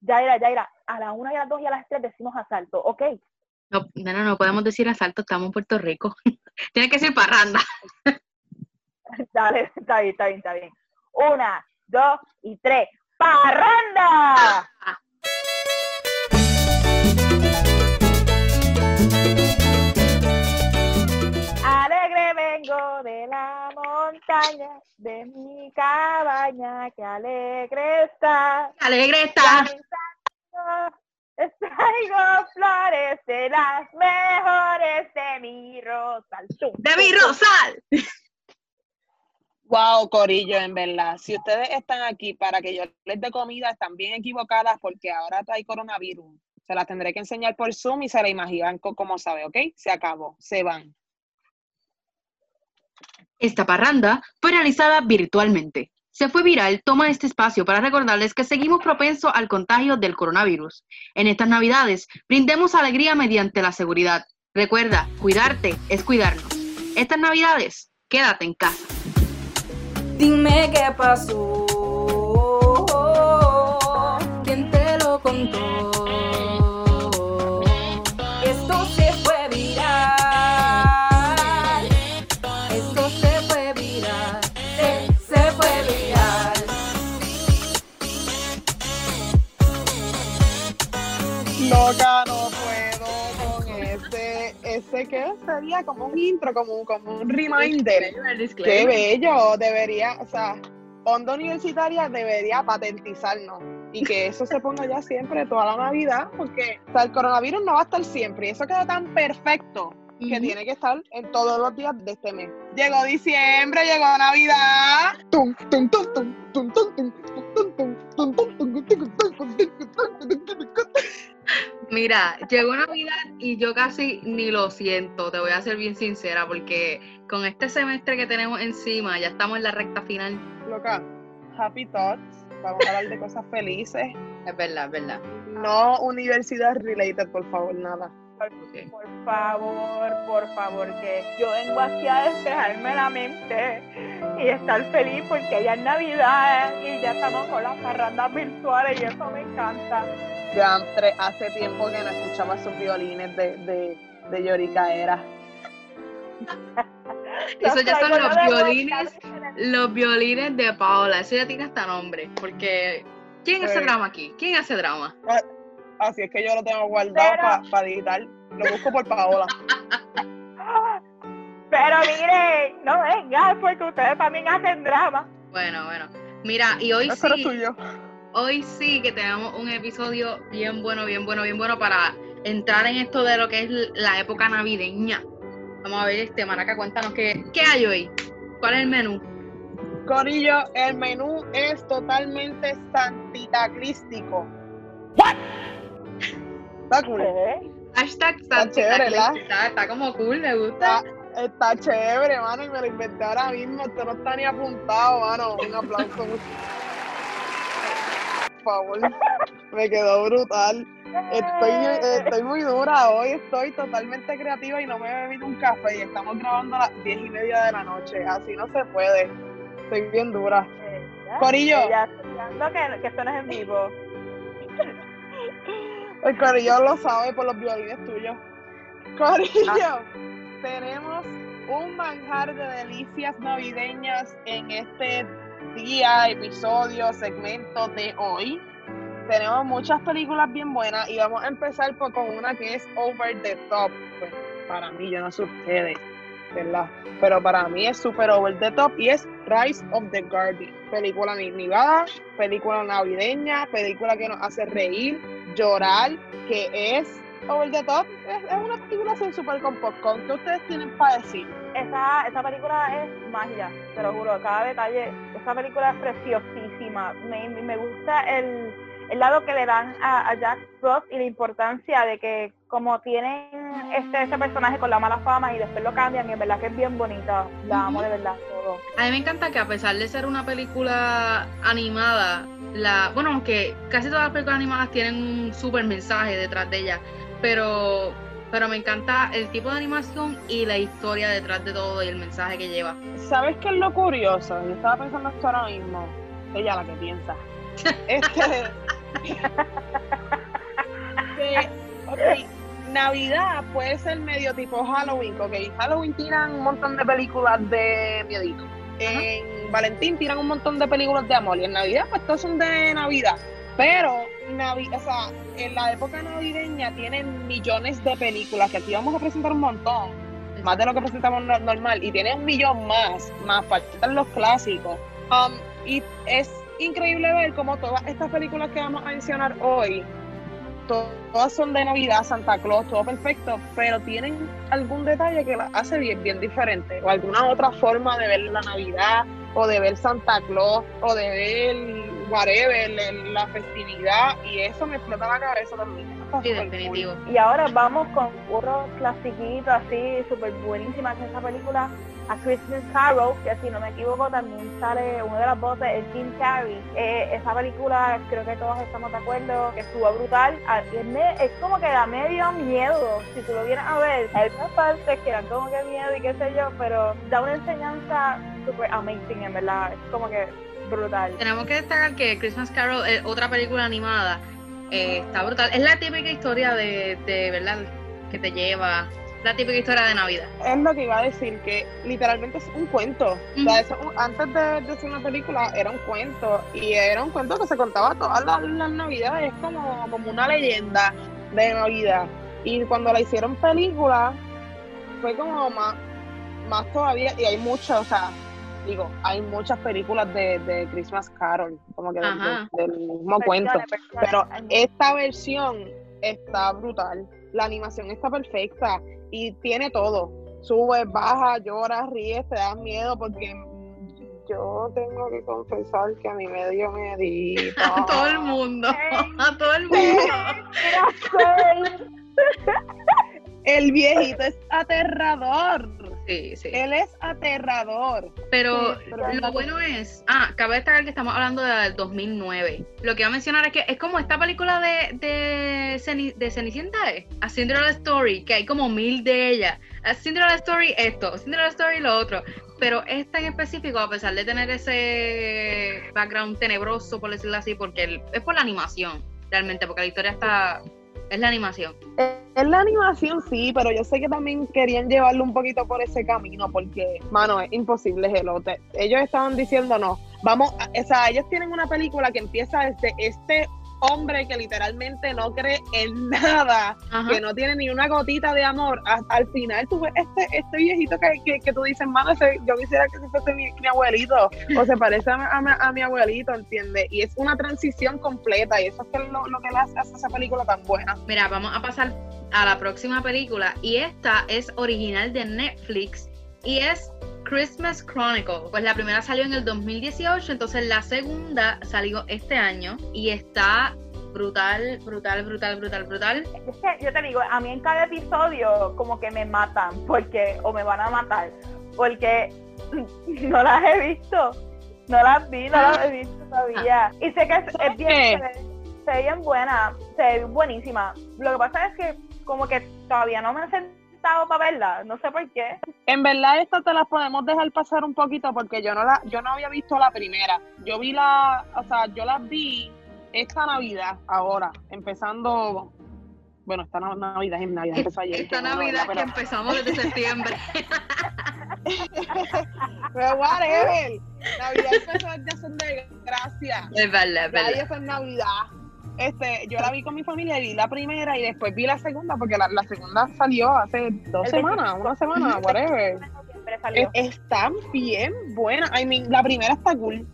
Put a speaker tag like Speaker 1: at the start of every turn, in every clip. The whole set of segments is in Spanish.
Speaker 1: Yaira, Yaira, a las 1 y a las 2 y a las 3 decimos asalto, ¿ok?
Speaker 2: No, no, no, no podemos decir asalto, estamos en Puerto Rico. Tiene que ser parranda.
Speaker 1: Dale, está bien, está bien, está bien. Una, dos y tres. ¡Parranda! De mi cabaña, que alegre está.
Speaker 2: Alegre está.
Speaker 1: Les traigo flores de las mejores de mi rosal.
Speaker 2: De mi rosal.
Speaker 3: Wow, Corillo, en verdad. Si ustedes están aquí para que yo les dé comida, están bien equivocadas porque ahora hay coronavirus. Se las tendré que enseñar por Zoom y se la imaginan co- como sabe, ¿ok? Se acabó, se van.
Speaker 2: Esta parranda fue realizada virtualmente. Se fue viral, toma este espacio para recordarles que seguimos propensos al contagio del coronavirus. En estas navidades, brindemos alegría mediante la seguridad. Recuerda, cuidarte es cuidarnos. Estas navidades, quédate en casa.
Speaker 4: Dime qué pasó.
Speaker 3: Que sería como un intro, como, un- como un reminder. Qué bello, debería, o sea, Onda Universitaria debería patentizarnos y que eso se ponga ya siempre, toda la Navidad, porque o sea, el coronavirus no va a estar siempre y eso queda tan perfecto que tiene que estar en todos los días de este mes. Llegó diciembre, llegó Navidad.
Speaker 2: Mira, llegó Navidad y yo casi ni lo siento, te voy a ser bien sincera, porque con este semestre que tenemos encima, ya estamos en la recta final.
Speaker 3: Loca, happy thoughts. Vamos a hablar de cosas felices.
Speaker 2: Es verdad, es verdad.
Speaker 3: No universidad related, por favor, nada.
Speaker 2: Ok.
Speaker 1: Por favor, por favor, que yo vengo aquí a despejarme la mente y estar feliz porque ya es Navidad y ya estamos con las parrandas virtuales y eso me encanta.
Speaker 3: Ya tre- hace tiempo que no escuchaba esos violines de, de, de Lloricaera.
Speaker 2: Eso ya son los violines, los violines de Paola. Eso ya tiene hasta nombre, porque ¿quién hace drama aquí? ¿Quién hace drama?
Speaker 3: Así es que yo lo tengo guardado
Speaker 1: Pero-
Speaker 3: para digitar. Lo busco por Paola.
Speaker 1: Pero miren, no vengan porque ustedes también hacen drama.
Speaker 2: Bueno, bueno. Mira, y hoy
Speaker 3: Eso
Speaker 2: sí,
Speaker 3: tuyo.
Speaker 2: Hoy sí que tenemos un episodio bien bueno, bien bueno, bien bueno para entrar en esto de lo que es la época navideña. Vamos a ver, este Maraca, cuéntanos qué, qué hay hoy. ¿Cuál es el menú?
Speaker 3: Corillo, el menú es totalmente santitacrístico. Está cool.
Speaker 1: ¿Qué?
Speaker 2: Hashtag
Speaker 3: Está chévere, ¿verdad?
Speaker 2: Está, está como cool, me gusta.
Speaker 3: Está, está chévere, mano, y me lo inventé ahora mismo. Esto no está ni apuntado, mano. Un aplauso. Favor. Me quedó brutal. Estoy, estoy muy dura hoy, estoy totalmente creativa y no me he bebido un café y estamos grabando a las diez y media de la noche. Así no se puede. Estoy bien dura. Corillo.
Speaker 1: Ya que, que esto no es en vivo.
Speaker 3: El corillo lo sabe por los violines tuyos. Corillo, tenemos un manjar de delicias navideñas en este día, episodio, segmento de hoy. Tenemos muchas películas bien buenas y vamos a empezar por- con una que es Over the Top. Pues para mí, yo no sé ¿verdad? Pero para mí es super over the top y es Rise of the Guardian. Película animada, película navideña, película que nos hace reír, llorar, que es over the top. Es, es una película así super con popcorn. ¿Qué ustedes tienen para decir?
Speaker 1: Esa, esa película es magia, te lo juro, cada detalle. Esa película es preciosísima. Me, me- me gusta el, el lado que le dan a, a Jack Frost y la importancia de que como tienen este, este personaje con la mala fama y después lo cambian y en verdad que es bien bonita. La amo de verdad todo.
Speaker 2: A mí me encanta que a pesar de ser una película animada, la, bueno, aunque casi todas las películas animadas tienen un súper mensaje detrás de ellas, pero, pero me encanta el tipo de animación y la historia detrás de todo y el mensaje que lleva.
Speaker 3: ¿Sabes qué es lo curioso? Yo estaba pensando esto ahora mismo. Ella la que piensa. Este, que, Navidad puede ser medio tipo Halloween, ok. Halloween tiran un montón de películas de miedito. En Valentín tiran un montón de películas de amor. Y en Navidad, pues todos son de Navidad. Pero Navi o sea, en la época navideña tienen millones de películas, que aquí vamos a presentar un montón, más de lo que presentamos no- normal, y tiene un millón más, más faltan los clásicos. Um, y es increíble ver cómo todas estas películas que vamos a mencionar hoy, to- todas son de Navidad, Santa Claus, todo perfecto, pero tienen algún detalle que las hace bien, bien diferente, o alguna otra forma de ver la Navidad, o de ver Santa Claus, o de ver whatever, la festividad, y eso me explota la cabeza también.
Speaker 2: Sí,
Speaker 3: cool.
Speaker 2: definitivo.
Speaker 1: Y ahora vamos con otro clasiquito así, súper buenísima que es esa película, A Christmas Carol, que si no me equivoco también sale una de las voces, el Jim Carrey. Eh, esa película creo que todos estamos de acuerdo que estuvo brutal. Es, me- es como que da medio miedo, si tú lo vienes a ver. Hay unas partes que dan como que miedo y qué sé yo, pero da una enseñanza súper amazing, en verdad. Es como que brutal.
Speaker 2: Tenemos que destacar que Christmas Carol, eh, otra película animada, eh, está brutal. Es la típica historia de, de, ¿verdad? Que te lleva. La típica historia de Navidad.
Speaker 3: Es lo que iba a decir, que literalmente es un cuento. O sea, eso, antes de, de ser una película, era un cuento. Y era un cuento que se contaba todas las, las navidades. Es como, como una leyenda de Navidad. Y cuando la hicieron película, fue como más, más todavía. Y hay muchas, o sea, digo, hay muchas películas de, de Christmas Carol, como que del, mismo cuento.
Speaker 1: Versiones.
Speaker 3: Pero esta versión está brutal. La animación está perfecta y tiene todo. Subes, bajas, lloras, ríes, te das miedo porque yo tengo que confesar que a mí me dio miedito.
Speaker 2: A todo el mundo. A todo el mundo.
Speaker 3: El viejito es aterrador.
Speaker 2: Sí, sí.
Speaker 3: Él es aterrador.
Speaker 2: Pero
Speaker 3: Sí, pero
Speaker 2: lo bueno es, ah, cabe destacar que estamos hablando del 2009. Lo que iba a mencionar es que es como esta película de, de, Ceni- de Cenicienta, ¿eh? A Cinderella Story, que hay como mil de ellas. A Cinderella Story esto, Cinderella Story lo otro. Pero esta en específico, a pesar de tener ese background tenebroso, por decirlo así, porque el- es por la animación, realmente, porque la historia está... Es la animación.
Speaker 3: Es la animación, sí, pero yo sé que también querían llevarlo un poquito por ese camino, porque, mano, es imposible, hello. Ellos estaban diciendo, no, vamos, o sea, ellos tienen una película que empieza desde este hombre que literalmente no cree en nada,
Speaker 2: Ajá.
Speaker 3: que no tiene ni una gotita de amor. A- al final tú ves este, este viejito que, que, que tú dices, mano, ese- yo quisiera que ese fuese mi, mi abuelito, o se parece a, mi- a mi- a mi abuelito, ¿entiendes? Y es una transición completa, y eso es que lo, lo que le hace a esa película tan buena.
Speaker 2: Mira, vamos a pasar a la próxima película y esta es original de Netflix y es Christmas Chronicle. Pues la primera salió en el 2018, entonces la segunda salió este año y está brutal, brutal, brutal, brutal, brutal.
Speaker 1: Es que yo te digo, a mí en cada episodio como que me matan, porque, o me van a matar, porque no las he visto, no las vi, no las he visto todavía. Y sé que es, es bien, se ve, bien buena, se ve buenísima. Lo que pasa es que como que todavía no me he para verla, no sé por qué.
Speaker 3: En verdad estas te las podemos dejar pasar un poquito porque yo no la, yo no había visto la primera. Yo vi la, o sea, yo las vi esta Navidad, ahora, empezando, bueno, esta Navidad es Navidad, empezó ayer.
Speaker 2: Esta
Speaker 3: no,
Speaker 2: Navidad que
Speaker 3: pero-
Speaker 2: empezamos desde septiembre.
Speaker 3: Pero whatever, Navidad empezó desde Acción de Gracia.
Speaker 2: Es verdad, es verdad.
Speaker 3: es Navidad. Este, yo la vi con mi familia y vi la primera y después vi la segunda porque la, la segunda salió hace dos
Speaker 1: El
Speaker 3: semanas, una semana, whatever.
Speaker 1: Siempre salió.
Speaker 3: Es- Están bien buenas. I mean, la primera está cool.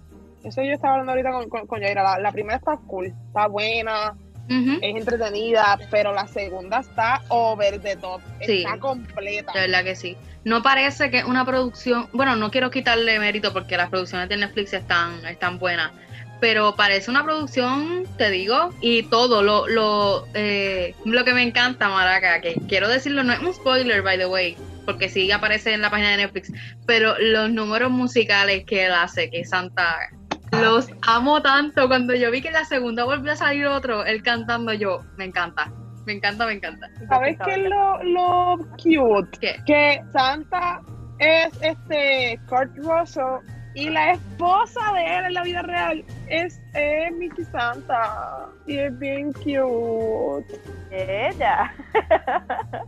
Speaker 3: Eso yo estaba hablando ahorita con, con, con Yaira. La, la primera está cool, está buena, es entretenida, pero la segunda está over the top.
Speaker 2: Sí.
Speaker 3: Está completa.
Speaker 2: De verdad que sí. No parece que una producción, bueno, no quiero quitarle mérito porque las producciones de Netflix están, están buenas, pero parece una producción, te digo, y todo, lo, lo, eh, lo que me encanta, Maraca, que quiero decirlo, no es un spoiler, by the way, porque sí aparece en la página de Netflix, pero los números musicales que él hace, que Santa, los amo tanto. Cuando yo vi que en la segunda volvió a salir otro, él cantando yo, me encanta, me encanta, me encanta.
Speaker 3: ¿Sabes qué es lo, lo cute?
Speaker 2: ¿Qué?
Speaker 3: Que Santa es este Kurt Russell Y la esposa de él en la vida real es, es Mickey Santa. Y es bien cute.
Speaker 1: Ella.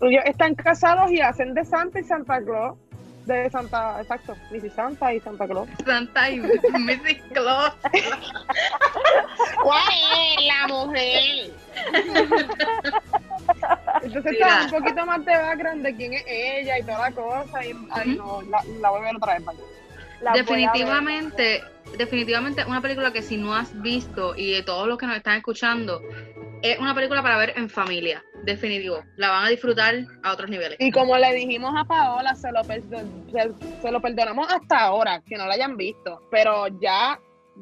Speaker 3: Ellos están casados y hacen de Santa y Santa Claus. De Santa, exacto, Missy Santa y Santa Claus.
Speaker 2: Santa y Mrs. Claus.
Speaker 3: ¿Cuál es la mujer? Entonces
Speaker 2: Mira.
Speaker 3: está un poquito más de background de quién es ella y toda la cosa. Y, ay, no, la, la voy a ver otra vez. vaya.
Speaker 2: Definitivamente, definitivamente una película que si no has visto y de todos los que nos están escuchando, es una película para ver en familia, definitivo. La van a disfrutar a otros niveles.
Speaker 3: Y como le dijimos a Paola, se lo, se, se lo perdonamos hasta ahora, que no la hayan visto. Pero ya,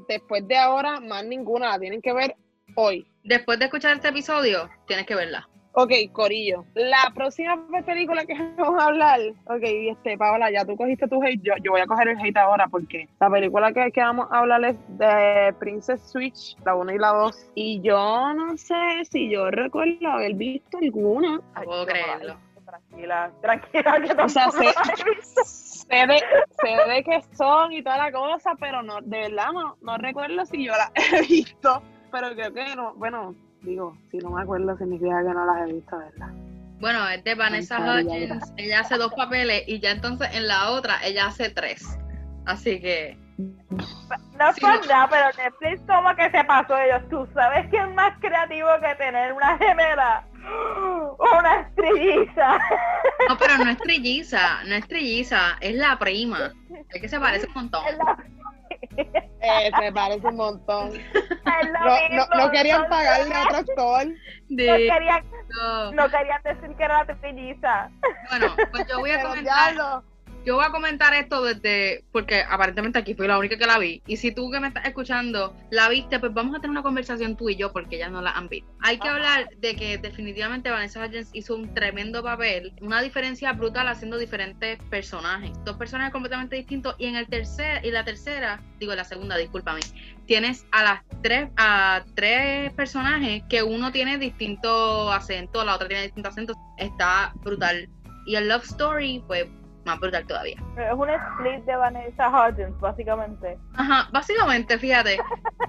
Speaker 3: después de ahora, más ninguna la tienen que ver hoy.
Speaker 2: Después de escuchar este episodio, tienes que verla.
Speaker 3: Ok, Corillo. La próxima película que vamos a hablar. Ok, este, Paola, ya tú cogiste tu hate. Yo, yo voy a coger el hate ahora porque la película que, que vamos a hablar es de Princess Switch, la 1 y la 2. Y yo no sé si yo recuerdo haber visto alguna.
Speaker 2: No puedo
Speaker 1: la
Speaker 2: creerlo.
Speaker 1: Tranquila, tranquila, que
Speaker 3: O sea, sé-
Speaker 1: la
Speaker 3: sé de, sé de qué son y toda la cosa, pero no, de verdad no, no recuerdo si yo las he visto. Pero creo que no, bueno, digo, si no me acuerdo significa que no las he visto, ¿verdad?
Speaker 2: Bueno, es de Vanessa Hudgens. Ella hace dos papeles y ya entonces en la otra ella hace tres. Así que
Speaker 1: No es
Speaker 2: Sí,
Speaker 1: por
Speaker 2: no.
Speaker 1: nada, pero Netflix como que se pasó ellos. ¿Tú sabes quién es más creativo que tener una gemela? Una estrelliza.
Speaker 2: no, pero no es trilliza, no es trilliza, es la prima. Es que se parece un montón.
Speaker 1: Es la-
Speaker 3: Eh, me parece un montón. No, no, no querían
Speaker 1: entonces,
Speaker 3: pagarle a otro actor.
Speaker 1: No
Speaker 2: De-
Speaker 1: querían,
Speaker 2: no.
Speaker 1: no querían decir que era trilliza.
Speaker 2: Bueno, pues yo voy a comentar. Yo voy a comentar esto desde, porque aparentemente aquí fui la única que la vi. Y si tú que me estás escuchando la viste, pues vamos a tener una conversación tú y yo, porque ellas no la han visto. Hay que
Speaker 1: Ajá.
Speaker 2: hablar de que definitivamente Vanessa Hudgens hizo un tremendo papel, una diferencia brutal haciendo diferentes personajes. Dos personajes completamente distintos. Y en el tercer, y la tercera, digo la segunda, discúlpame, tienes a las tres, a tres personajes que uno tiene distinto acento, la otra tiene distinto acento. Está brutal. Y el love story, pues más brutal todavía.
Speaker 1: Es un split de Vanessa Hudgens, básicamente.
Speaker 2: Ajá, básicamente, fíjate.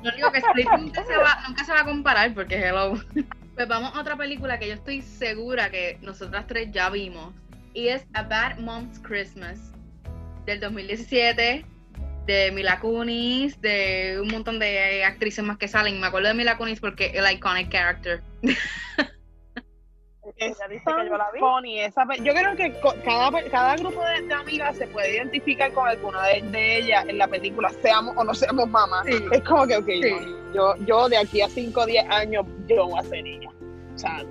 Speaker 2: Lo único que Split nunca se, va, nunca se va a comparar porque hello. Pues vamos a otra película que yo estoy segura que nosotras tres ya vimos. Y es A Bad Mom's Christmas del 2017 de Mila Kunis, de un montón de actrices más que salen. Me acuerdo de Mila Kunis porque el iconic character.
Speaker 3: es
Speaker 1: Ella dice
Speaker 3: tan
Speaker 1: que yo la vi.
Speaker 3: funny esa Yo creo que cada, cada grupo de, de amigas se puede identificar con alguna de, de ellas en la película, seamos o no seamos mamás.
Speaker 2: Sí.
Speaker 3: Es como que, ok,
Speaker 2: Sí.
Speaker 3: yo, yo de aquí a 5 o 10 años, yo voy a ser ella. O sea,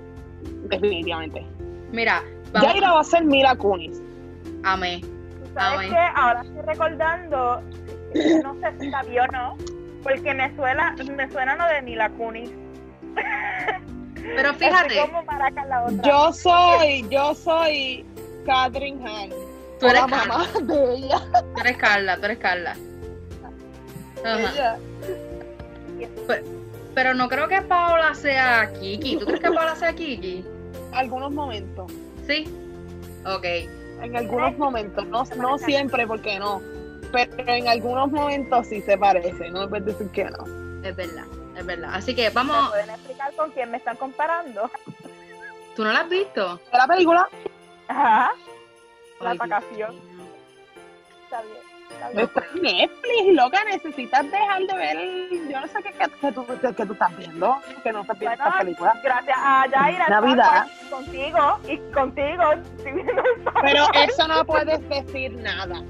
Speaker 3: definitivamente.
Speaker 2: Mira, vamos
Speaker 3: Jaira va a ser Mila Kunis.
Speaker 2: a mí.
Speaker 1: ¿Tú ¿Sabes qué? Ahora estoy recordando, no sé si la vio o no, porque me suena, me suena lo de Mila Kunis.
Speaker 2: Pero
Speaker 1: Así
Speaker 2: fíjate,
Speaker 1: como Maraca la otra.
Speaker 3: Yo soy, yo soy Catherine Han.
Speaker 2: tú eres
Speaker 3: la mamá de ella.
Speaker 2: tú eres Carla, tú eres Carla. Ajá.
Speaker 3: ella.
Speaker 2: Pero no creo que Paola sea Kiki. ¿Tú crees que Paola sea Kiki?
Speaker 3: Algunos momentos.
Speaker 2: Sí. Ok.
Speaker 3: En algunos momentos. No, no siempre, porque no. Pero en algunos momentos sí se parece. No me puedes decir que no.
Speaker 2: Es verdad, es verdad. Así que
Speaker 1: ¿Me
Speaker 2: vamos.
Speaker 1: pueden explicar con quién me están comparando?
Speaker 2: ¿Tú no la has visto?
Speaker 3: ¿De la película?
Speaker 1: Ajá, La
Speaker 2: Ay,
Speaker 1: vacación. está bien. Está bien.
Speaker 3: Está en Netflix, loca. Necesitas dejar de ver. Yo no sé qué, qué, qué tú, qué, qué tú estás viendo. Que no estás viendo
Speaker 1: Bueno,
Speaker 3: esta película.
Speaker 1: Gracias a Yaira.
Speaker 3: Navidad.
Speaker 1: Contigo y contigo.
Speaker 3: Pero eso no puedes decir nada.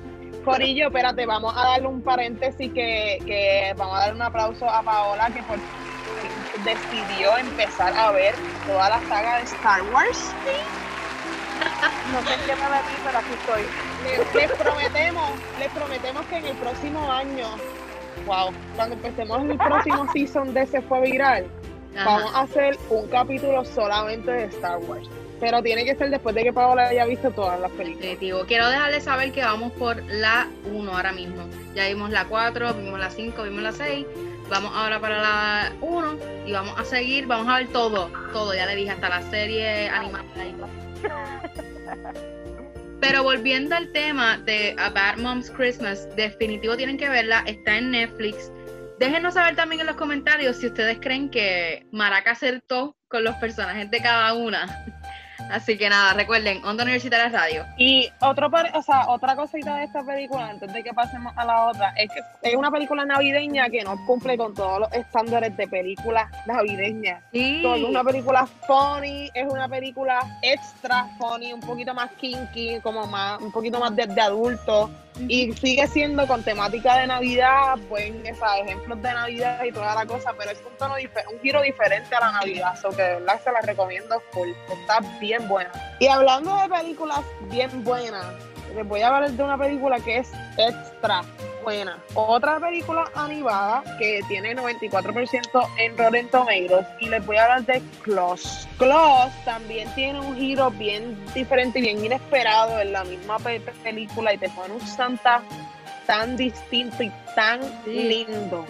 Speaker 3: Corillo, espérate, vamos a darle un paréntesis que, que vamos a darle un aplauso a Paola que por decidió empezar a ver toda la saga de Star Wars.
Speaker 1: No sé qué me metí, pero aquí estoy.
Speaker 3: Les, les prometemos, les prometemos que en el próximo año, wow, cuando empecemos el próximo season de Se Fue Viral,
Speaker 2: Ajá.
Speaker 3: vamos a hacer un capítulo solamente de Star Wars. Pero tiene que ser después de que Paola haya visto todas las películas.
Speaker 2: Definitivo. Quiero dejarles saber que vamos por la 1 ahora mismo. Ya vimos la 4, vimos la 5, vimos la 6. Vamos ahora para la 1 y vamos a seguir, vamos a ver todo, todo, ya le dije, hasta la serie animada. Pero volviendo al tema de A Bad Mom's Christmas, definitivo tienen que verla, está en Netflix. Déjenos saber también en los comentarios si ustedes creen que Maraca acertó con los personajes de cada una. Así que nada, recuerden, Onda Universitaria Radio.
Speaker 3: Y otro, par- o sea, otra cosita de esta película, antes de que pasemos a la otra, es que es una película navideña que no cumple con todos los estándares de películas navideñas.
Speaker 2: Sí.
Speaker 3: Es una película funny, es una película extra funny, un poquito más kinky, como más, un poquito más de, de adulto. Y sigue siendo con temática de Navidad, pues, o sea, ejemplos de Navidad y toda la cosa, pero es un tono un giro diferente a la Navidad, so que de verdad se la recomiendo full. Está bien buena. Y hablando de películas bien buenas, les voy a hablar de una película que es extra buena. Otra película animada que tiene 94% en Rotten Tomatoes y les voy a hablar de Klaus. Klaus también tiene un giro bien diferente y bien inesperado en la misma pe- película y te pone un Santa tan distinto y tan lindo.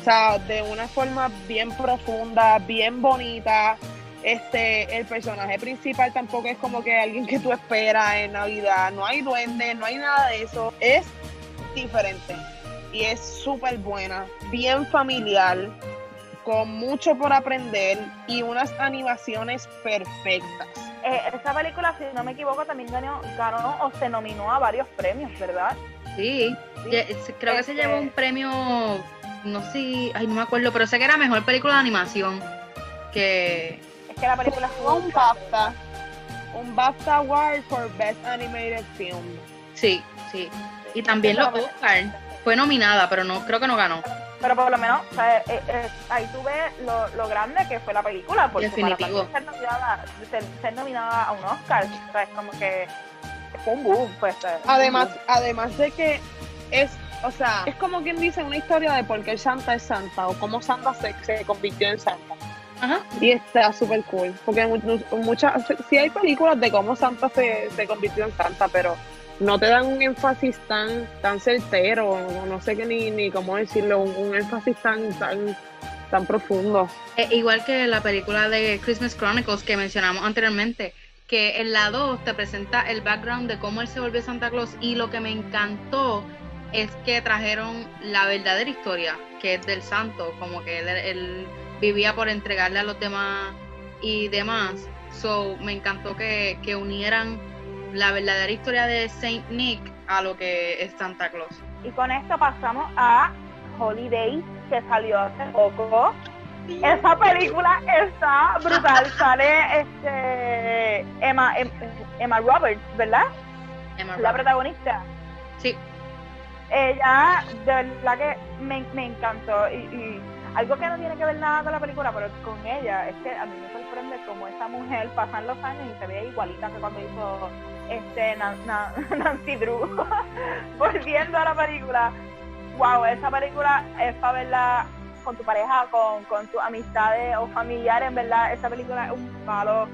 Speaker 3: O sea, de una forma bien profunda, bien bonita. Este, el personaje principal tampoco es como que alguien que tú esperas en Navidad. No hay duendes, no hay nada de eso. Es diferente y es súper buena, bien familiar, con mucho por aprender y unas animaciones perfectas.
Speaker 1: Eh, esa película, si no me equivoco, también ganó, ganó o se nominó a varios premios, ¿verdad?
Speaker 2: Sí, creo que se
Speaker 1: Este-
Speaker 2: llevó un premio, no sé, ay, no me acuerdo, pero sé que era mejor película de animación. Que
Speaker 1: Es que la película
Speaker 3: Tuvo un BAFTA, un BAFTA Award for Best Animated Film.
Speaker 2: sí, sí. Y también los Oscar. Fue nominada, pero no creo que no ganó.
Speaker 1: Pero por lo menos, o sea, eh, eh, ahí tú ves lo, lo grande que fue la película, porque
Speaker 2: Definitivo.
Speaker 1: para ser nominada, ser, ser nominada a un Oscar, o sea, es como que fue un boom, pues.
Speaker 3: Además,
Speaker 1: boom.
Speaker 3: además de que es, o sea, es como quien dice una historia de por qué Santa es Santa o cómo Santa se, se convirtió en Santa.
Speaker 2: Ajá.
Speaker 3: Y está súper cool. Porque mu- mu- muchas, sí hay películas de cómo Santa se, se convirtió en Santa, pero no te dan un énfasis tan, tan certero, no sé qué ni, ni cómo decirlo, un, un énfasis tan, tan, tan profundo.
Speaker 2: Eh, igual que la película de Christmas Chronicles que mencionamos anteriormente, que en la 2 te presenta el background de cómo él se volvió Santa Claus y lo que me encantó es que trajeron la verdadera historia, que es del santo, como que él, él vivía por entregarle a los demás y demás. So, me encantó que, que unieran la verdadera historia de Saint Nick a lo que es Santa Claus.
Speaker 1: Y con esto pasamos a Holiday, que salió hace poco. Esa película está brutal. Sale este Emma, Em- Emma Roberts, ¿verdad?
Speaker 2: Emma
Speaker 1: La
Speaker 2: Roberts.
Speaker 1: protagonista.
Speaker 2: Sí,
Speaker 1: Ella, de verdad que me, me encantó. Y, y algo que no tiene que ver nada con la película, pero con ella, es que a mí me sorprende cómo esa mujer pasan los años y se ve igualita que cuando hizo este Nan- Nan- Nancy Drew. Volviendo a la película, wow, esa película es para verla con tu pareja, con, con tus amistades o familiares, en verdad, esa película es un palo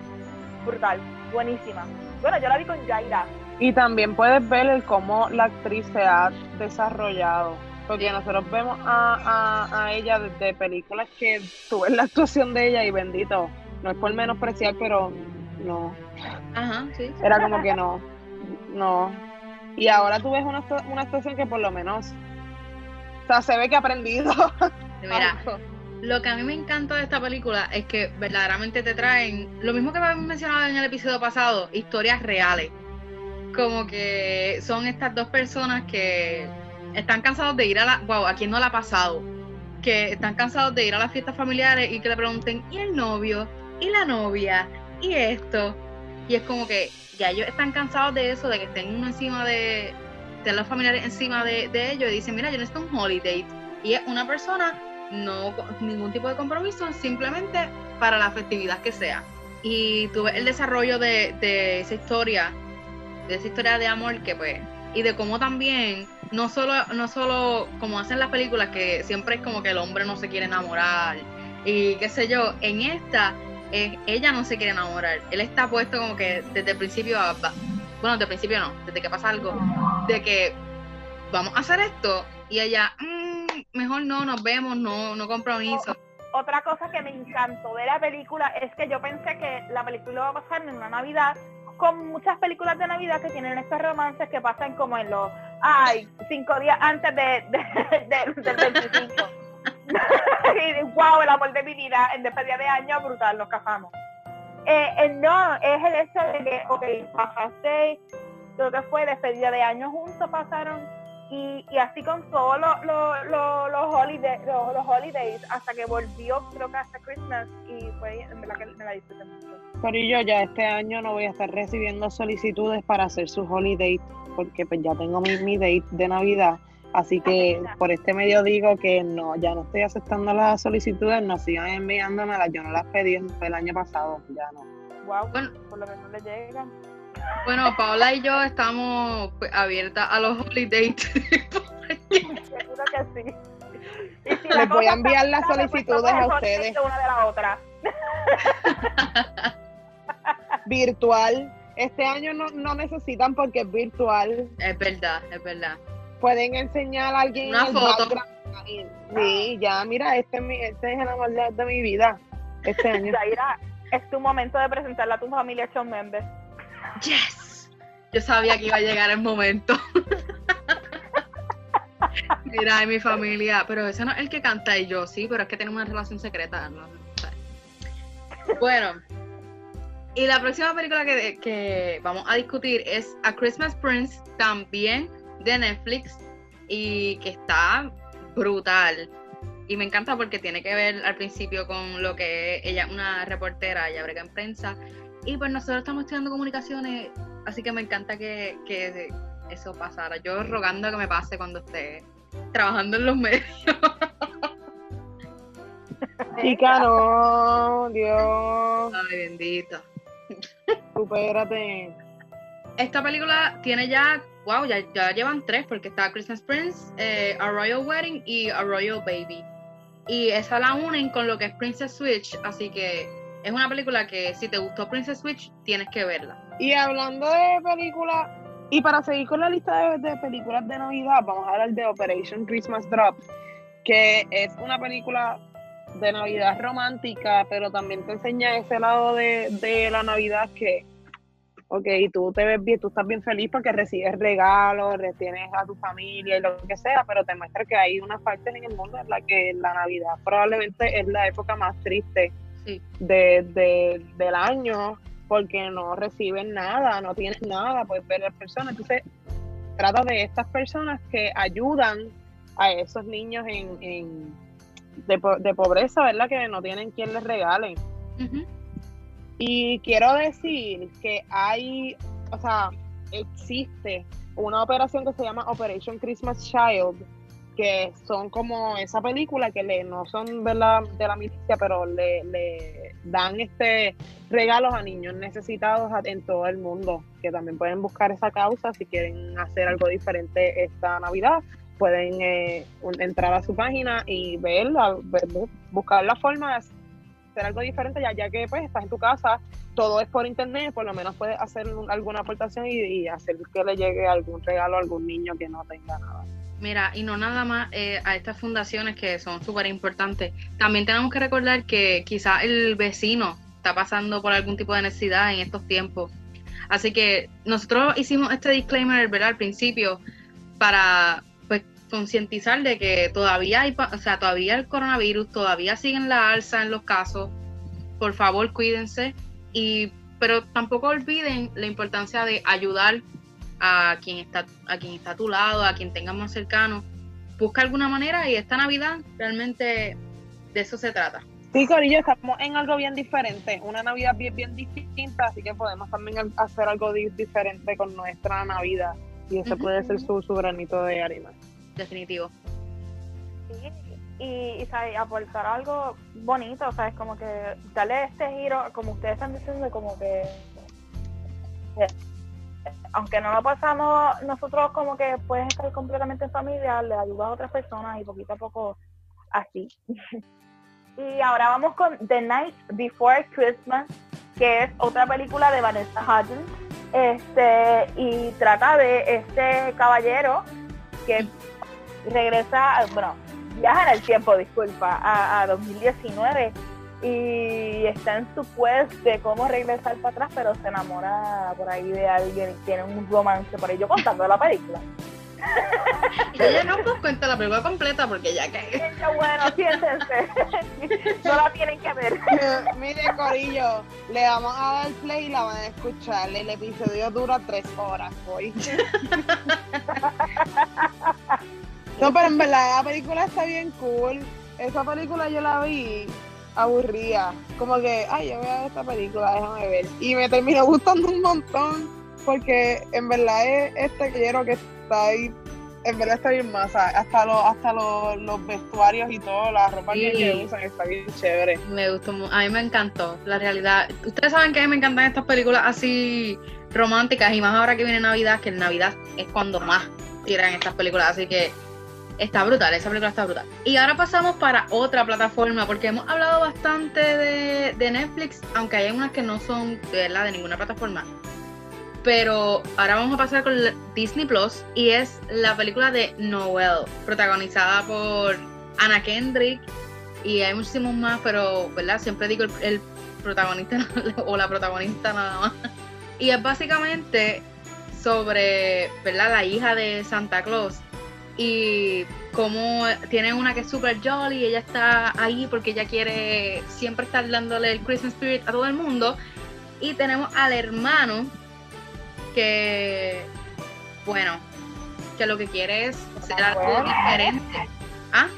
Speaker 1: brutal, buenísima. Bueno, yo la vi con Jaira.
Speaker 3: Y también puedes ver el cómo la actriz se ha desarrollado. Porque nosotros vemos a, a, a ella desde películas que tú ves la actuación de ella y bendito, no es por menospreciar, pero no,
Speaker 2: ajá, sí.
Speaker 3: era como que no, no. Y ahora tú ves una, una que por lo menos, o sea, se ve que ha aprendido.
Speaker 2: Mira. Lo que a mí me encanta de esta película es que verdaderamente te traen, lo mismo que habíamos mencionado en el episodio pasado, historias reales. Como que son estas dos personas que están cansados de ir a la... Wow, ¿a quién no la ha pasado? Que están cansados de ir a las fiestas familiares y que le pregunten, ¿y el novio? ¿Y la novia? ¿Y esto? Y es como que ya ellos están cansados de eso, de que estén uno encima de... estén los familiares encima de, de ellos y dicen, mira, yo necesito un holiday. Y es una persona no ningún tipo de compromiso, simplemente para la festividad que sea. Y tuve el desarrollo de, de esa historia, de esa historia de amor que pues, y de cómo también, no solo, no solo como hacen las películas, que siempre es como que el hombre no se quiere enamorar, y qué sé yo, en esta, eh, ella no se quiere enamorar, él está puesto como que desde el principio, a- bueno, desde el principio no, desde que pasa algo, de que vamos a hacer esto, y ella, "Mm, mejor no, nos vemos, no, no compromiso.
Speaker 1: Otra cosa que me encantó de la película es que yo pensé que la película iba a pasar en una Navidad con muchas películas de Navidad que tienen estos romances que pasan como en los, ay, cinco días antes de, de- de- del 25. y wow, el amor de mi vida, en despedida de año, brutal, nos casamos. Eh, eh, no, es el hecho de que, ok, pasaste, lo que fue despedida de año juntos pasaron, y, así con todos los los- los- los holidays, holidays, hasta que volvió, creo que hasta Christmas, y fue, en verdad que me la disfruté mucho.
Speaker 3: Pero yo ya este año no voy a estar recibiendo solicitudes para hacer su holiday porque pues ya tengo mi, mi date de Navidad. Así que por este medio digo que no, ya no estoy aceptando las solicitudes, no sigan enviándomelas, yo no las pedí fue el año pasado, ya no.
Speaker 1: Wow,
Speaker 2: Bueno.
Speaker 1: por lo menos le llegan.
Speaker 2: Bueno, Paola y yo estamos pues, abiertas a los holidays.
Speaker 1: Seguro que sí. Y si la
Speaker 3: Les voy a enviar las
Speaker 1: pues
Speaker 3: solicitudes a ustedes.
Speaker 1: de una de la otra.
Speaker 3: Virtual, este año no, no necesitan porque es virtual.
Speaker 2: es verdad, es verdad.
Speaker 3: Pueden enseñar a alguien
Speaker 2: Una foto.
Speaker 3: background. Sí, ya, mira, este es, mi, este es el amor de, de mi vida. Este año.
Speaker 1: Zaira, es tu momento de presentarla a tu familia Show Members.
Speaker 2: Yes. Yo sabía que iba a llegar el momento. Mira, y mi familia, pero ese no es el que canta y yo, sí, pero es que tenemos una relación secreta. ¿no? Bueno, y la próxima película que, que vamos a discutir es A Christmas Prince, también de Netflix, y que está brutal. Y me encanta porque tiene que ver al principio con lo que ella es una reportera, ella brega en prensa, y pues nosotros estamos estudiando comunicaciones, así que me encanta que, que eso pasara. Yo rogando que me pase cuando esté trabajando en los medios.
Speaker 3: Chica, no, Dios,
Speaker 2: Ay, bendito.
Speaker 3: supérate.
Speaker 2: Esta película tiene ya, wow, ya, ya llevan tres, porque está Christmas Prince, eh, A Royal Wedding y A Royal Baby. Y esa la unen con lo que es Princess Switch, así que es una película que si te gustó Princess Switch, tienes que verla.
Speaker 3: Y hablando de películas, y para seguir con la lista de, de películas de Navidad, vamos a hablar de Operation Christmas Drop, que es una película de Navidad romántica, pero también te enseña ese lado de, de la Navidad que, ok, tú te ves bien, tú estás bien feliz porque recibes regalos, tienes a tu familia y lo que sea, pero te muestra que hay unas partes en el mundo en la que la Navidad probablemente es la época más triste
Speaker 2: Sí.
Speaker 3: de, de- del año porque no reciben nada, no tienen nada, puedes ver a las personas. Entonces, trata de estas personas que ayudan a esos niños en, en- de, de pobreza, ¿verdad? Que no tienen quien les regalen.
Speaker 2: Ujú.
Speaker 3: Y quiero decir que hay, o sea, existe una operación que se llama Operation Christmas Child, que son como esa película que le, no son de la, de la milicia, pero le, le dan este regalos a niños necesitados en todo el mundo, que también pueden buscar esa causa si quieren hacer algo diferente esta Navidad. Pueden eh, entrar a su página y ver, ver- buscar la forma de hacer algo diferente, ya, ya que pues estás en tu casa, todo es por internet, por lo menos puedes hacer un- alguna aportación y, hacer que le llegue algún regalo a algún niño que no tenga nada.
Speaker 2: Mira, y no nada más eh, a estas fundaciones que son súper importantes. También tenemos que recordar que quizás el vecino está pasando por algún tipo de necesidad en estos tiempos. Así que nosotros hicimos este disclaimer ¿verdad? al principio para concientizar de que todavía hay, o sea, todavía el coronavirus, todavía siguen la alza en los casos. Por favor, cuídense y pero tampoco olviden la importancia de ayudar a quien está a quien está a tu lado, a quien tengas más cercano. Busca alguna manera y esta Navidad realmente de eso se trata.
Speaker 3: Sí, Corillo, estamos en algo bien diferente, una Navidad bien, bien distinta, así que podemos también hacer algo di- diferente con nuestra Navidad y
Speaker 2: Ujú.
Speaker 3: puede ser su, su granito de arena.
Speaker 2: Definitivo.
Speaker 1: Sí, y, y aportar algo bonito, ¿sabes? Como que darle este giro, como ustedes están diciendo, como que eh, aunque no lo pasamos nosotros como que puedes estar completamente en familia, le ayudas a otras personas y poquito a poco así. y ahora vamos con The Night Before Christmas, que es otra película de Vanessa Hudgens, este, y trata de este caballero que regresa, bueno, viaja en el tiempo, disculpa, a, a 2019 y está en su quest de cómo regresar para atrás, pero se enamora por ahí de alguien y tiene un romance por ahí. Yo contando la película.
Speaker 2: Ella no nos cuenta la película completa porque ya que.
Speaker 1: Bueno, siéntense. No la tienen que ver.
Speaker 3: Mire, Corillo, le vamos a dar play y la van a escuchar. El episodio dura tres horas hoy. No, pero en verdad la película está bien cool. Esa película yo la vi aburrida. Como que, ay, yo voy a ver esta película, déjame ver. Y me terminó gustando un montón. Porque en verdad es este quiero que está ahí. En verdad está bien más. Hasta, los, hasta los, los vestuarios y todo, la ropa que-
Speaker 2: Sí.
Speaker 3: que usan está bien chévere.
Speaker 2: Me gustó, a mí me encantó la realidad. Ustedes saben que a mí me encantan estas películas así románticas y más ahora que viene Navidad, que en Navidad es cuando más tiran estas películas, así que está brutal, esa película está brutal. Y ahora pasamos para otra plataforma, porque hemos hablado bastante de, Netflix, aunque hay unas que no son de de ninguna plataforma. Pero ahora vamos a pasar con Disney Plus y es la película de Noel, protagonizada por Anna Kendrick y hay muchísimos más, pero ¿verdad? Siempre digo el, el protagonista o la protagonista nada más. Y es básicamente sobre, ¿verdad? La hija de Santa Claus y cómo tiene una que es super jolly y ella está ahí porque ella quiere siempre estar dándole el Christmas spirit a todo el mundo. Y tenemos al hermano que, bueno, que lo que quiere es ser algo diferente. ¿Ah?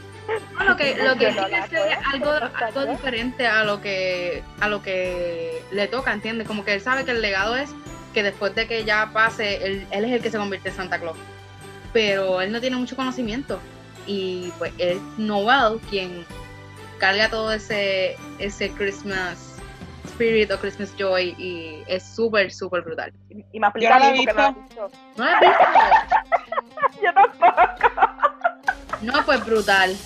Speaker 2: No, lo que, lo que quiere es algo, algo diferente a lo que a lo que le toca, ¿entiendes? Como que él sabe que el legado es que después de que ya pase, él, él es el que se convierte en Santa Claus. Pero él no tiene mucho conocimiento. Y pues es Noel quien carga todo ese, ese Christmas spirit o Christmas joy y es súper, súper brutal.
Speaker 1: Y me
Speaker 3: no
Speaker 1: aplica porque no la he visto.
Speaker 2: ¿No la has visto?
Speaker 1: Yo tampoco.
Speaker 2: No, pues brutal.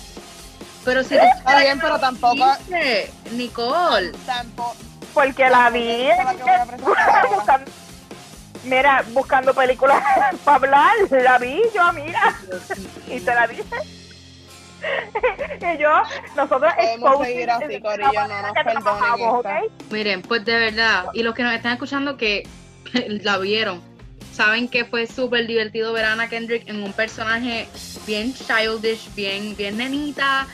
Speaker 2: Pero si
Speaker 3: Está bien, pero tampoco.
Speaker 2: Nicole,
Speaker 3: Tampoco.
Speaker 1: Porque la vi
Speaker 3: la que voy a
Speaker 1: mira, buscando películas para hablar, la vi yo, mira, y te la dije. y yo, nosotros
Speaker 3: Podemos seguir así, Corillo, no nos perdonen
Speaker 1: trabajamos,
Speaker 3: esta.
Speaker 1: ¿ok?
Speaker 2: Miren, pues de verdad, y los que nos están escuchando que la vieron, saben que fue súper divertido ver a Anna Kendrick en un personaje bien childish, bien, bien nenita,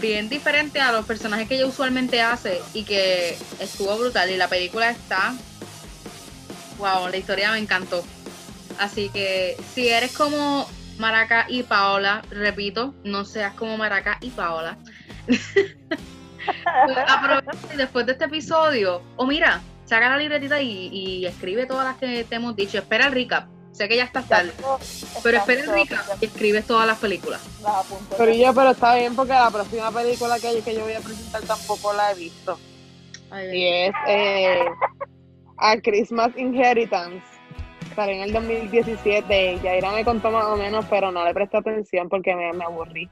Speaker 2: bien diferente a los personajes que ella usualmente hace y que estuvo brutal. Y la película está, wow, la historia me encantó. Así que si eres como Maraca y Paola, repito, no seas como Maraca y Paola. Pues aprovecha y después de este episodio, o mira, saca la libretita y, y escribe todas las que te hemos dicho. Espera el recap. Sé que ya estás tarde, pero espera el recap y escribes todas las películas.
Speaker 1: Las apunto.
Speaker 3: Corillo, pero está bien porque la próxima película que, que yo voy a presentar tampoco la he visto.
Speaker 2: Ay,
Speaker 3: Y es eh, A Christmas Inheritance. Salió en el 2017. Yaira me contó más o menos, pero no le presté atención porque me, me aburrí.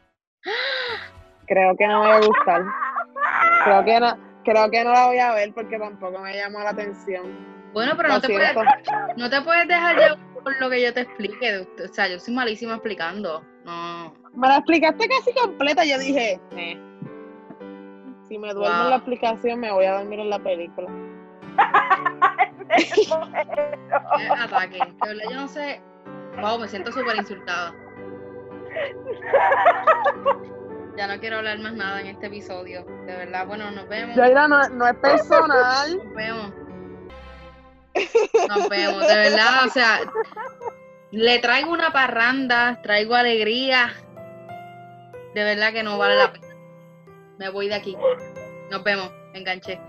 Speaker 3: Creo que no me va a gustar. Creo que no, creo que no la voy a ver porque tampoco me llamó la atención.
Speaker 2: Bueno, pero no te, puedes, no te puedes dejar llevar por lo que yo te explique. O sea, yo soy malísima explicando. No.
Speaker 3: Me la explicaste casi completa. Yo dije, eh. Si me duermo
Speaker 2: Wow.
Speaker 3: en la explicación, me voy a dormir en la película.
Speaker 2: Ataque. Verdad, yo no sé. Wow, me siento súper insultada. Ya no quiero hablar más nada en este episodio. De verdad, bueno, nos vemos.
Speaker 3: Yaira, no, no es personal.
Speaker 2: Nos vemos. Nos vemos, de verdad, o sea, le traigo una parranda, traigo alegría. De verdad que no vale la pena. Me voy de aquí. Nos vemos, me enganché.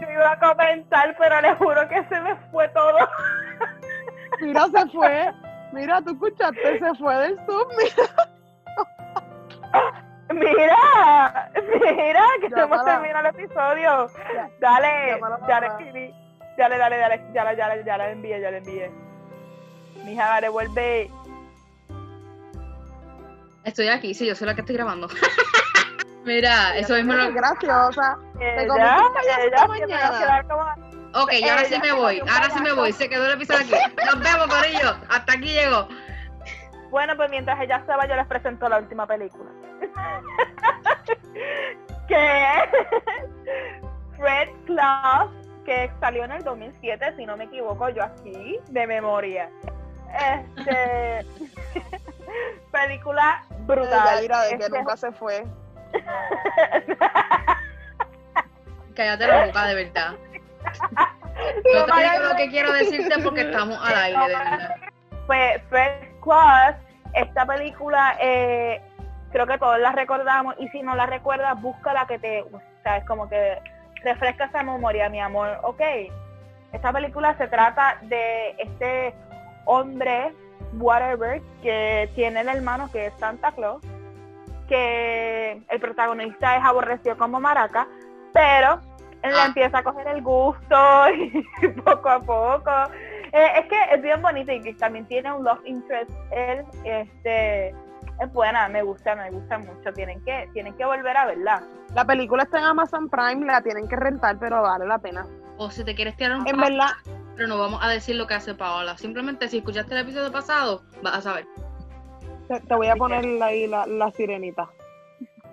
Speaker 1: Yo iba a comentar, pero le juro que se me fue todo.
Speaker 3: Mira, se fue. Mira, tú escuchaste, se fue del Zoom.
Speaker 1: Mira, mira, que
Speaker 3: Ya,
Speaker 1: hemos terminado el episodio.
Speaker 3: Ya,
Speaker 1: Dale,
Speaker 3: ya,
Speaker 1: le escribí. Dale, dale, dale, ya la, ya la, ya la envié, ya la envié. Mija, dale, vuelve.
Speaker 2: Estoy aquí, sí, yo soy la que estoy grabando. Mira, eso mismo lo...
Speaker 3: graciosa.
Speaker 1: Eh,
Speaker 3: Te comiste
Speaker 1: ya,
Speaker 3: un payaso
Speaker 1: eh,
Speaker 3: esta
Speaker 1: ya, que me voy a
Speaker 3: mañana.
Speaker 2: Ok, y ahora sí me voy, ahora sí me voy. Se quedó el episodio aquí. Nos vemos, Corillo. Hasta aquí llegó.
Speaker 1: Bueno, pues mientras ella se va, yo les presento la última película. que Claus, que salió en el 2007, si no me equivoco, yo aquí de memoria. Este, película brutal.
Speaker 3: Yaira, de que
Speaker 1: Este-
Speaker 3: nunca se fue.
Speaker 2: Cállate la boca, de verdad. No te digo lo que quiero decirte porque estamos al aire, de verdad.
Speaker 1: Pues First esta película eh, creo que todos la recordamos y si no la recuerdas, búscala que te, sabes, como que refresca esa memoria, mi amor. Ok, esta película se trata de este hombre, whatever, que tiene el hermano que es Santa Claus, que el protagonista es aborrecido como maraca, pero él le
Speaker 2: Ah.
Speaker 1: empieza a coger el gusto y poco a poco. Eh, es que es bien bonito y que también tiene un love interest. Él, este, es buena, me gusta, me gusta mucho. Tienen que, tienen que volver a verla.
Speaker 3: La película está en Amazon Prime, la tienen que rentar, pero vale la pena.
Speaker 2: O si te quieres tirar un
Speaker 3: En verdad,
Speaker 2: pero no vamos a decir lo que hace Paola. Simplemente si escuchaste el episodio pasado, vas a saber.
Speaker 3: Te, te voy a poner ahí la, la sirenita.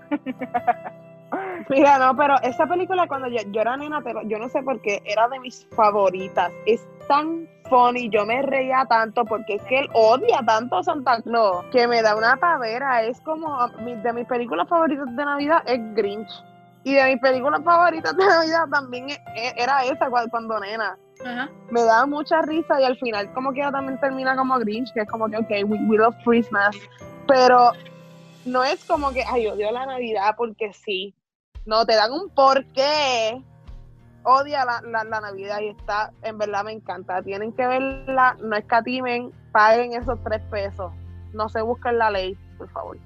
Speaker 3: Mira, no, pero esa película cuando yo, yo era nena, pero yo no sé por qué, era de mis favoritas. Es tan funny, yo me reía tanto porque es que él odia tanto a Santa Claus que me da una pavera. Es como mi- de mis películas favoritas de Navidad es Grinch. Y de mis películas favoritas de Navidad también e- e- era esa cuando, cuando nena.
Speaker 2: Ajá.
Speaker 3: Me da mucha risa y al final como que también termina como Grinch, que es como que, ok, we, we love Christmas. Pero no es como que, ay, odio la Navidad porque sí. No, te dan un porqué. Odia la, la, la Navidad y está, en verdad me encanta. Tienen que verla, no escatimen, paguen esos tres pesos. No se busquen la ley, por favor.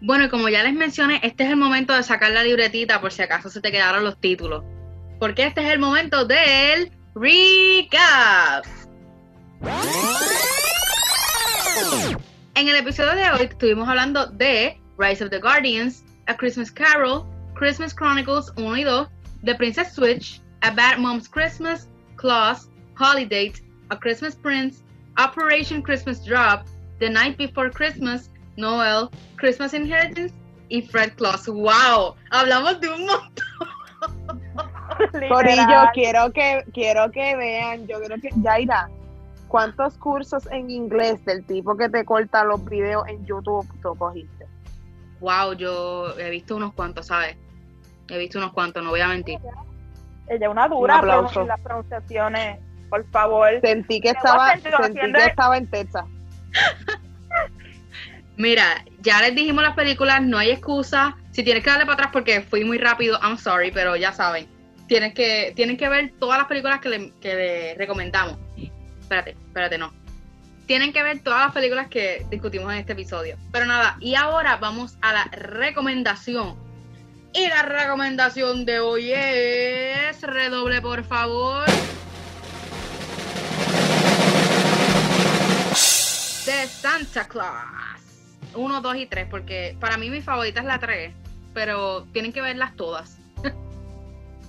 Speaker 2: Bueno, y como ya les mencioné, este es el momento de sacar la libretita por si acaso se te quedaron los títulos. Porque este es el momento del recap. En el episodio de hoy estuvimos hablando de Rise of the Guardians, A Christmas Carol, Christmas Chronicles 1 y 2, The Princess Switch, A Bad Mom's Christmas, Claus, Holidays, A Christmas Prince, Operation Christmas Drop, The Night Before Christmas, Noel, Christmas Inheritance y Fred Claus. ¡Wow! Hablamos de un montón.
Speaker 3: Corillo, quiero que, quiero que vean, yo creo que, Yaira, ¿cuántos cursos en inglés del tipo que te corta los videos en YouTube tú cogiste?
Speaker 2: Wow, yo he visto unos cuantos, ¿sabes? He visto unos cuantos, no voy a mentir.
Speaker 1: Ella es una dura
Speaker 3: Un aplauso.
Speaker 1: pero en las pronunciaciones, por favor.
Speaker 3: Sentí que estaba, sentí que estaba en Texas.
Speaker 2: Mira, ya les dijimos las películas, no hay excusa. Si tienes que darle para atrás porque fui muy rápido, I'm sorry, pero ya saben. Tienes que, tienen que ver todas las películas que le, recomendamos. Espérate, espérate, no. Tienen que ver todas las películas que discutimos en este episodio. Pero nada, y ahora vamos a la recomendación. Y la recomendación de hoy es. Redoble, por favor. De Santa Claus. 1, 2 y 3, porque para mí mi favorita es la 3, pero tienen que verlas todas.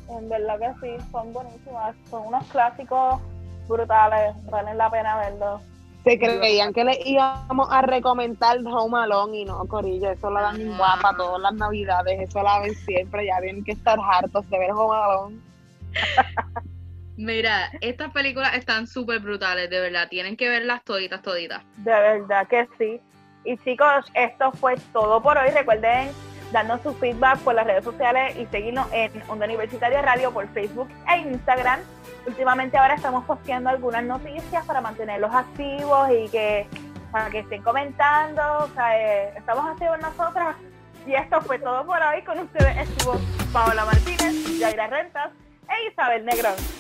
Speaker 1: En verdad que sí, son buenísimas. Son unos clásicos brutales. Valen la pena verlos.
Speaker 3: Se creían que le íbamos a recomendar Home Alone y no, Corillo, eso la dan guapa todas las navidades, eso la ven siempre, ya tienen que estar hartos de ver Home Alone.
Speaker 2: Mira, estas películas están súper brutales, de verdad. Tienen que verlas toditas, toditas.
Speaker 1: De verdad que sí. Y chicos, esto fue todo por hoy. Recuerden darnos su feedback por las redes sociales y seguirnos en Onda Universitaria Radio por Facebook e Instagram. Últimamente ahora estamos posteando algunas noticias para mantenerlos activos y que para que estén comentando. O sea, eh, estamos activos nosotras. Y esto fue todo por hoy. Con ustedes estuvo Paola Martínez, Yaira Rentas e Isabel Negrón.